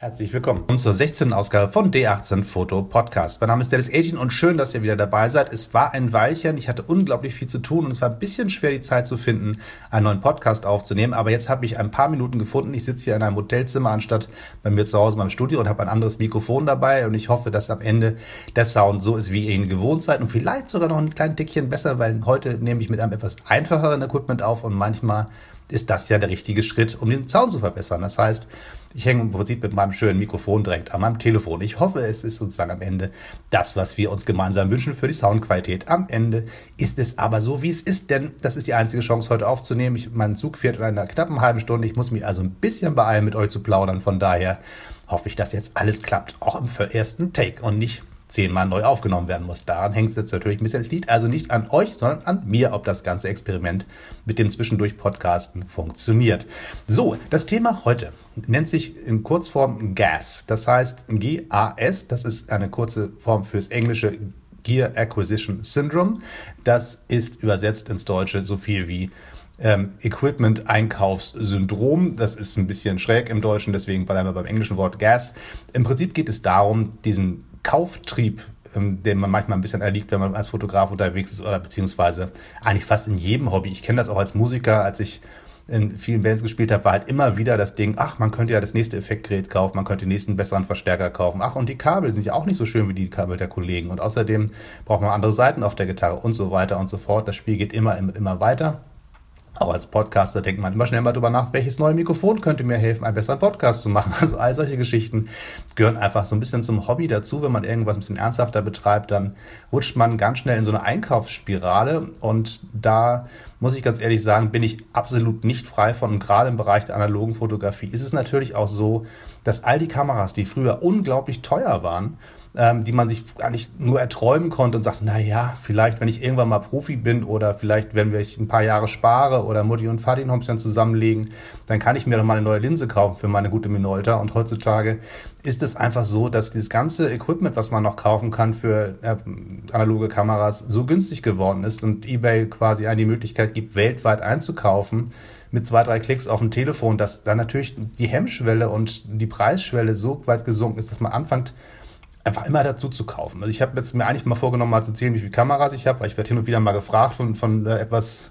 Herzlich willkommen zur 16. Ausgabe von D18 Foto Podcast. Mein Name ist Dennis Agin und schön, dass ihr wieder dabei seid. Es war ein Weilchen, ich hatte unglaublich viel zu tun und es war ein bisschen schwer, die Zeit zu finden, einen neuen Podcast aufzunehmen. Aber jetzt habe ich ein paar Minuten gefunden. Ich sitze hier in einem Hotelzimmer anstatt bei mir zu Hause in meinem Studio und habe ein anderes Mikrofon dabei und ich hoffe, dass am Ende der Sound so ist, wie ihr ihn gewohnt seid und vielleicht sogar noch ein klein Dickchen besser, weil heute nehme ich mit einem etwas einfacheren Equipment auf und manchmal ist das ja der richtige Schritt, um den Sound zu verbessern. Das heißt, ich hänge im Prinzip mit meinem schönen Mikrofon direkt an meinem Telefon. Ich hoffe, es ist sozusagen am Ende das, was wir uns gemeinsam wünschen für die Soundqualität. Am Ende ist es aber so, wie es ist, denn das ist die einzige Chance, heute aufzunehmen. Ich, mein Zug fährt in einer knappen halben Stunde. Ich muss mich also ein bisschen beeilen, mit euch zu plaudern. Von daher hoffe ich, dass jetzt alles klappt, auch im ersten Take und nicht zehnmal neu aufgenommen werden muss. Daran hängt es jetzt natürlich ein bisschen. Es liegt also nicht an euch, sondern an mir, ob das ganze Experiment mit dem zwischendurch Podcasten funktioniert. So, das Thema heute nennt sich in Kurzform GAS. Das heißt G-A-S. Das ist eine kurze Form fürs englische Gear Acquisition Syndrome. Das ist übersetzt ins Deutsche so viel wie ähm, Equipment-Einkaufssyndrom. Das ist ein bisschen schräg im Deutschen, deswegen bleiben wir beim englischen Wort Gas. Im Prinzip geht es darum, diesen Kauftrieb, ähm, den man manchmal ein bisschen erliegt, wenn man als Fotograf unterwegs ist oder beziehungsweise eigentlich fast in jedem Hobby. Ich kenne das auch als Musiker, als ich in vielen Bands gespielt habe, war halt immer wieder das Ding, ach, man könnte ja das nächste Effektgerät kaufen, man könnte den nächsten besseren Verstärker kaufen. Ach, und die Kabel sind ja auch nicht so schön wie die Kabel der Kollegen. Und außerdem braucht man andere Seiten auf der Gitarre und so weiter und so fort. Das Spiel geht immer, immer, immer weiter. Auch als Podcaster denkt man immer schnell mal drüber nach, welches neue Mikrofon könnte mir helfen, einen besseren Podcast zu machen. Also all solche Geschichten gehören einfach so ein bisschen zum Hobby dazu. Wenn man irgendwas ein bisschen ernsthafter betreibt, dann rutscht man ganz schnell in so eine Einkaufsspirale. Und da muss ich ganz ehrlich sagen, bin ich absolut nicht frei von. Und gerade im Bereich der analogen Fotografie ist es natürlich auch so, dass all die Kameras, die früher unglaublich teuer waren, ähm, die man sich eigentlich nur erträumen konnte und sagt, na ja, vielleicht, wenn ich irgendwann mal Profi bin oder vielleicht, wenn ich ein paar Jahre spare oder Mutti und Vati noch ein zusammenlegen, dann kann ich mir doch mal eine neue Linse kaufen für meine gute Minolta. Und heutzutage ist es einfach so, dass dieses ganze Equipment, was man noch kaufen kann für äh, analoge Kameras, so günstig geworden ist und eBay quasi eine die Möglichkeit gibt, weltweit einzukaufen mit zwei, drei Klicks auf dem Telefon, dass da natürlich die Hemmschwelle und die Preisschwelle so weit gesunken ist, dass man anfängt, einfach immer dazu zu kaufen. Also ich habe jetzt mir eigentlich mal vorgenommen, mal zu zählen, wie viele Kameras ich habe, ich werde hin und wieder mal gefragt von, von äh, etwas,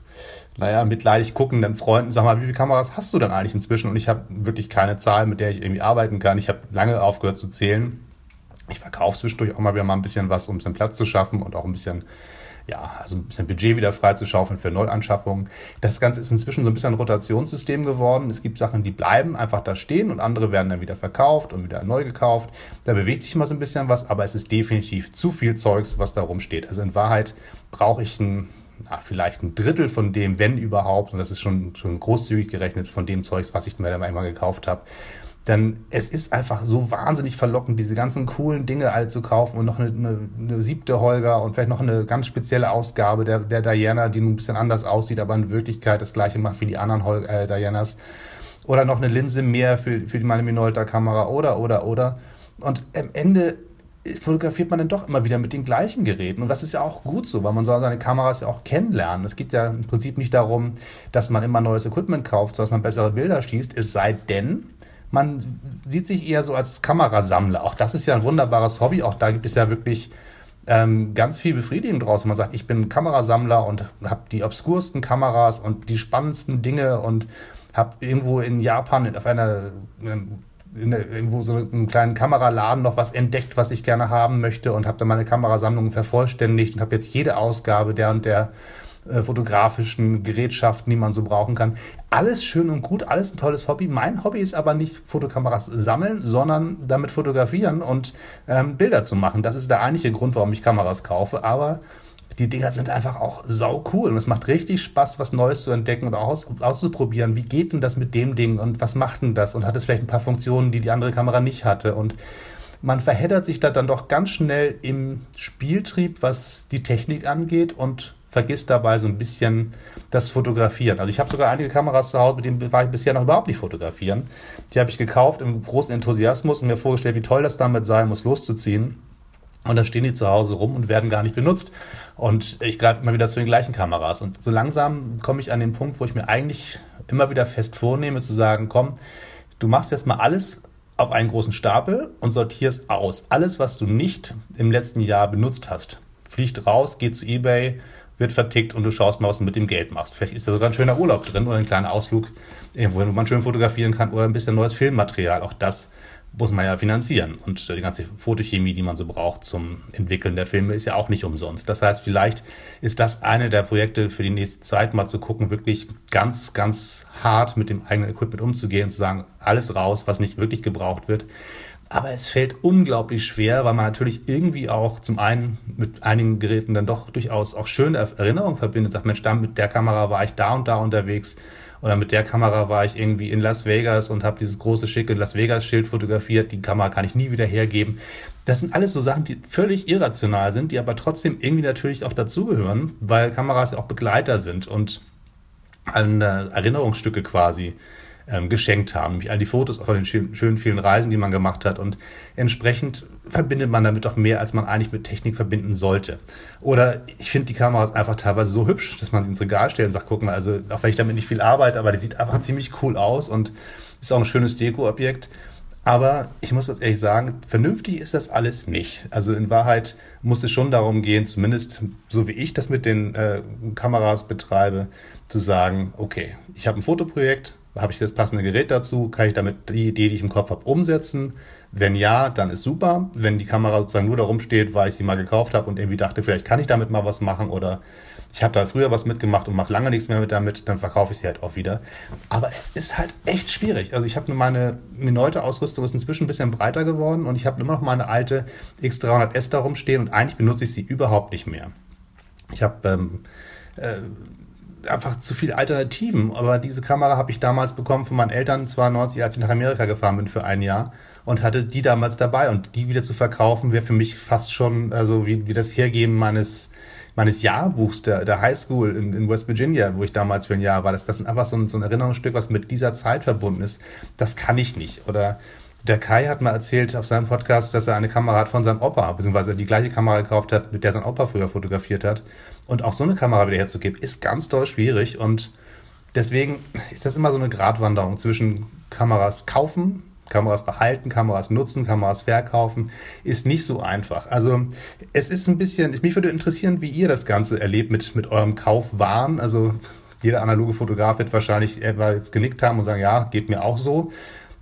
naja, mitleidig guckenden Freunden, sag mal, wie viele Kameras hast du denn eigentlich inzwischen? Und ich habe wirklich keine Zahl, mit der ich irgendwie arbeiten kann. Ich habe lange aufgehört zu zählen. Ich verkaufe zwischendurch auch mal wieder mal ein bisschen was, um ein bisschen Platz zu schaffen und auch ein bisschen ja, also ein bisschen Budget wieder freizuschaufeln für Neuanschaffungen. Das Ganze ist inzwischen so ein bisschen ein Rotationssystem geworden. Es gibt Sachen, die bleiben einfach da stehen und andere werden dann wieder verkauft und wieder neu gekauft. Da bewegt sich mal so ein bisschen was, aber es ist definitiv zu viel Zeugs, was da rumsteht. Also in Wahrheit brauche ich ein na, vielleicht ein Drittel von dem, wenn überhaupt, und das ist schon, schon großzügig gerechnet von dem Zeugs, was ich mir dann einmal gekauft habe, denn es ist einfach so wahnsinnig verlockend, diese ganzen coolen Dinge alle zu kaufen und noch eine, eine, eine siebte Holger und vielleicht noch eine ganz spezielle Ausgabe der, der Diana, die ein bisschen anders aussieht, aber in Wirklichkeit das gleiche macht wie die anderen Hol äh, Dianas. Oder noch eine Linse mehr für, für meine Minolta-Kamera oder, oder, oder. Und am Ende fotografiert man dann doch immer wieder mit den gleichen Geräten. Und das ist ja auch gut so, weil man soll seine Kameras ja auch kennenlernen. Es geht ja im Prinzip nicht darum, dass man immer neues Equipment kauft, sondern dass man bessere Bilder schießt. Es sei denn, man sieht sich eher so als Kamerasammler. Auch das ist ja ein wunderbares Hobby. Auch da gibt es ja wirklich ähm, ganz viel Befriedigung draus. Man sagt, ich bin Kamerasammler und habe die obskursten Kameras und die spannendsten Dinge und habe irgendwo in Japan auf einer ähm, in der, irgendwo so einen kleinen Kameraladen noch was entdeckt, was ich gerne haben möchte und habe dann meine Kamerasammlung vervollständigt und habe jetzt jede Ausgabe der und der äh, fotografischen Gerätschaften, die man so brauchen kann. Alles schön und gut, alles ein tolles Hobby. Mein Hobby ist aber nicht Fotokameras sammeln, sondern damit fotografieren und ähm, Bilder zu machen. Das ist der eigentliche Grund, warum ich Kameras kaufe. Aber die Dinger sind einfach auch sau cool und es macht richtig Spaß, was Neues zu entdecken und aus, auszuprobieren. Wie geht denn das mit dem Ding und was macht denn das und hat es vielleicht ein paar Funktionen, die die andere Kamera nicht hatte und man verheddert sich da dann doch ganz schnell im Spieltrieb, was die Technik angeht und vergisst dabei so ein bisschen das Fotografieren. Also ich habe sogar einige Kameras zu Hause, mit denen war ich bisher noch überhaupt nicht fotografieren. Die habe ich gekauft im großen Enthusiasmus und mir vorgestellt, wie toll das damit sein muss, loszuziehen. Und dann stehen die zu Hause rum und werden gar nicht benutzt. Und ich greife immer wieder zu den gleichen Kameras. Und so langsam komme ich an den Punkt, wo ich mir eigentlich immer wieder fest vornehme, zu sagen, komm, du machst jetzt mal alles auf einen großen Stapel und sortierst aus. Alles, was du nicht im letzten Jahr benutzt hast, fliegt raus, geht zu eBay, wird vertickt und du schaust mal, was du mit dem Geld machst. Vielleicht ist da sogar ein schöner Urlaub drin oder ein kleiner Ausflug, irgendwo, wo man schön fotografieren kann oder ein bisschen neues Filmmaterial. Auch das muss man ja finanzieren. Und die ganze Fotochemie, die man so braucht zum Entwickeln der Filme, ist ja auch nicht umsonst. Das heißt, vielleicht ist das eine der Projekte für die nächste Zeit, mal zu gucken, wirklich ganz, ganz hart mit dem eigenen Equipment umzugehen und zu sagen, alles raus, was nicht wirklich gebraucht wird. Aber es fällt unglaublich schwer, weil man natürlich irgendwie auch zum einen mit einigen Geräten dann doch durchaus auch schöne Erinnerungen verbindet. Sagt, Mensch, da mit der Kamera war ich da und da unterwegs oder mit der Kamera war ich irgendwie in Las Vegas und habe dieses große, schicke Las Vegas-Schild fotografiert. Die Kamera kann ich nie wieder hergeben. Das sind alles so Sachen, die völlig irrational sind, die aber trotzdem irgendwie natürlich auch dazugehören, weil Kameras ja auch Begleiter sind und Erinnerungsstücke quasi ähm, geschenkt haben, nämlich all die Fotos von den schönen vielen Reisen, die man gemacht hat. Und entsprechend verbindet man damit doch mehr, als man eigentlich mit Technik verbinden sollte. Oder ich finde die Kameras einfach teilweise so hübsch, dass man sie ins Regal stellt und sagt, guck mal, also auch wenn ich damit nicht viel arbeite, aber die sieht einfach ziemlich cool aus und ist auch ein schönes Deko-Objekt. Aber ich muss das ehrlich sagen, vernünftig ist das alles nicht. Also in Wahrheit muss es schon darum gehen, zumindest so wie ich das mit den äh, Kameras betreibe, zu sagen, okay, ich habe ein Fotoprojekt, habe ich das passende Gerät dazu? Kann ich damit die Idee, die ich im Kopf habe, umsetzen? Wenn ja, dann ist super. Wenn die Kamera sozusagen nur da rumsteht, weil ich sie mal gekauft habe und irgendwie dachte, vielleicht kann ich damit mal was machen oder ich habe da früher was mitgemacht und mache lange nichts mehr mit damit, dann verkaufe ich sie halt auch wieder. Aber es ist halt echt schwierig. Also ich habe meine Minolta-Ausrüstung ist inzwischen ein bisschen breiter geworden und ich habe immer noch meine alte X300S da rumstehen und eigentlich benutze ich sie überhaupt nicht mehr. Ich habe ähm, äh, einfach zu viele Alternativen. Aber diese Kamera habe ich damals bekommen von meinen Eltern 92, als ich nach Amerika gefahren bin für ein Jahr und hatte die damals dabei. Und die wieder zu verkaufen, wäre für mich fast schon, also wie, wie das Hergeben meines, meines Jahrbuchs der, der Highschool in, in West Virginia, wo ich damals für ein Jahr war. Das, das ist einfach so ein, so ein Erinnerungsstück, was mit dieser Zeit verbunden ist. Das kann ich nicht. Oder der Kai hat mal erzählt auf seinem Podcast, dass er eine Kamera hat von seinem Opa, beziehungsweise die gleiche Kamera gekauft hat, mit der sein Opa früher fotografiert hat. Und auch so eine Kamera wieder herzugeben, ist ganz doll schwierig. Und deswegen ist das immer so eine Gratwanderung zwischen Kameras kaufen, Kameras behalten, Kameras nutzen, Kameras verkaufen, ist nicht so einfach. Also es ist ein bisschen, mich würde interessieren, wie ihr das Ganze erlebt mit, mit eurem Kaufwahn. Also jeder analoge Fotograf wird wahrscheinlich etwa jetzt genickt haben und sagen, ja, geht mir auch so.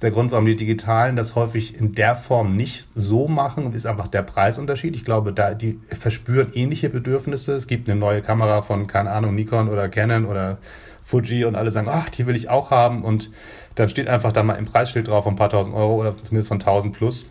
Der Grund, warum die Digitalen das häufig in der Form nicht so machen, ist einfach der Preisunterschied. Ich glaube, da die verspüren ähnliche Bedürfnisse. Es gibt eine neue Kamera von, keine Ahnung, Nikon oder Canon oder Fuji und alle sagen, ach, die will ich auch haben. Und dann steht einfach da mal im Preisschild drauf von ein paar tausend Euro oder zumindest von 1000 plus.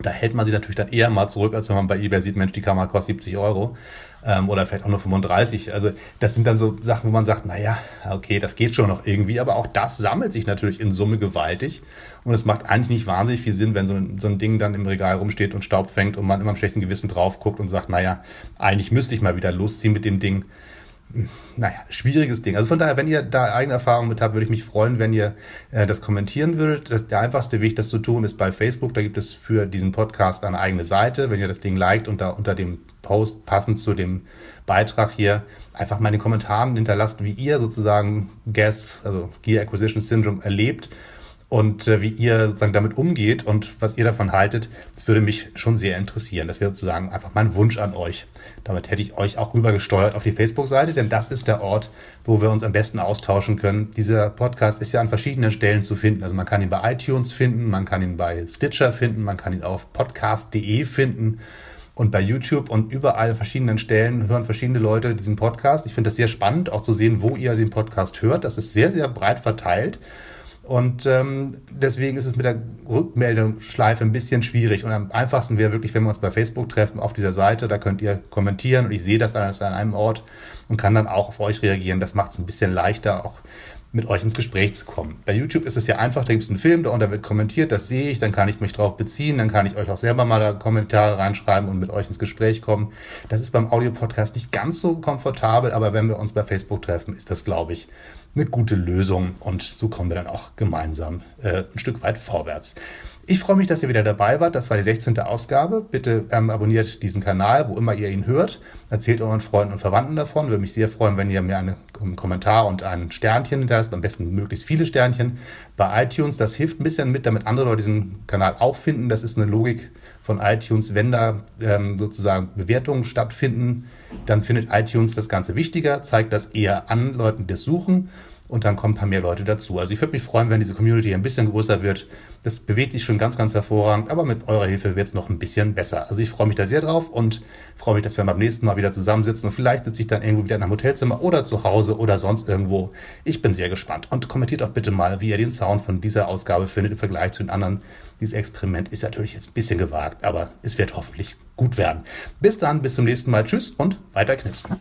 Da hält man sich natürlich dann eher mal zurück, als wenn man bei eBay sieht, Mensch, die Kamera kostet 70 Euro ähm, oder vielleicht auch nur 35. Also das sind dann so Sachen, wo man sagt, naja, okay, das geht schon noch irgendwie, aber auch das sammelt sich natürlich in Summe gewaltig und es macht eigentlich nicht wahnsinnig viel Sinn, wenn so ein, so ein Ding dann im Regal rumsteht und Staub fängt und man immer im schlechten Gewissen drauf guckt und sagt, naja, eigentlich müsste ich mal wieder losziehen mit dem Ding naja, schwieriges Ding. Also von daher, wenn ihr da eigene Erfahrungen mit habt, würde ich mich freuen, wenn ihr äh, das kommentieren würdet. Das, der einfachste Weg, das zu tun, ist bei Facebook. Da gibt es für diesen Podcast eine eigene Seite. Wenn ihr das Ding liked und da unter dem Post passend zu dem Beitrag hier einfach mal in den Kommentaren hinterlasst, wie ihr sozusagen GAS, also Gear Acquisition Syndrome, erlebt und äh, wie ihr sozusagen damit umgeht und was ihr davon haltet. Das würde mich schon sehr interessieren. Das wäre sozusagen einfach mein Wunsch an euch. Damit hätte ich euch auch rübergesteuert auf die Facebook-Seite, denn das ist der Ort, wo wir uns am besten austauschen können. Dieser Podcast ist ja an verschiedenen Stellen zu finden. Also man kann ihn bei iTunes finden, man kann ihn bei Stitcher finden, man kann ihn auf podcast.de finden und bei YouTube und überall verschiedenen Stellen hören verschiedene Leute diesen Podcast. Ich finde das sehr spannend, auch zu sehen, wo ihr den Podcast hört. Das ist sehr, sehr breit verteilt. Und ähm, deswegen ist es mit der Rückmeldeschleife ein bisschen schwierig. Und am einfachsten wäre wirklich, wenn wir uns bei Facebook treffen, auf dieser Seite, da könnt ihr kommentieren und ich sehe das alles an einem Ort und kann dann auch auf euch reagieren. Das macht es ein bisschen leichter, auch mit euch ins Gespräch zu kommen. Bei YouTube ist es ja einfach, da gibt es einen Film, da unter wird kommentiert, das sehe ich, dann kann ich mich drauf beziehen, dann kann ich euch auch selber mal da Kommentare reinschreiben und mit euch ins Gespräch kommen. Das ist beim Audio-Podcast nicht ganz so komfortabel, aber wenn wir uns bei Facebook treffen, ist das, glaube ich, eine gute Lösung und so kommen wir dann auch gemeinsam äh, ein Stück weit vorwärts. Ich freue mich, dass ihr wieder dabei wart. Das war die 16. Ausgabe. Bitte ähm, abonniert diesen Kanal, wo immer ihr ihn hört. Erzählt euren Freunden und Verwandten davon. Würde mich sehr freuen, wenn ihr mir eine, einen Kommentar und ein Sternchen hinterlasst. Am besten möglichst viele Sternchen bei iTunes. Das hilft ein bisschen mit, damit andere Leute diesen Kanal auch finden. Das ist eine Logik von iTunes. Wenn da ähm, sozusagen Bewertungen stattfinden, dann findet iTunes das Ganze wichtiger, zeigt das eher an Leuten, die das suchen und dann kommen ein paar mehr Leute dazu. Also ich würde mich freuen, wenn diese Community ein bisschen größer wird. Das bewegt sich schon ganz, ganz hervorragend, aber mit eurer Hilfe wird es noch ein bisschen besser. Also ich freue mich da sehr drauf und freue mich, dass wir beim nächsten Mal wieder zusammensitzen und vielleicht sitze ich dann irgendwo wieder in einem Hotelzimmer oder zu Hause oder sonst irgendwo. Ich bin sehr gespannt und kommentiert auch bitte mal, wie ihr den Sound von dieser Ausgabe findet im Vergleich zu den anderen. Dieses Experiment ist natürlich jetzt ein bisschen gewagt, aber es wird hoffentlich gut werden. Bis dann, bis zum nächsten Mal. Tschüss und weiter knipsen.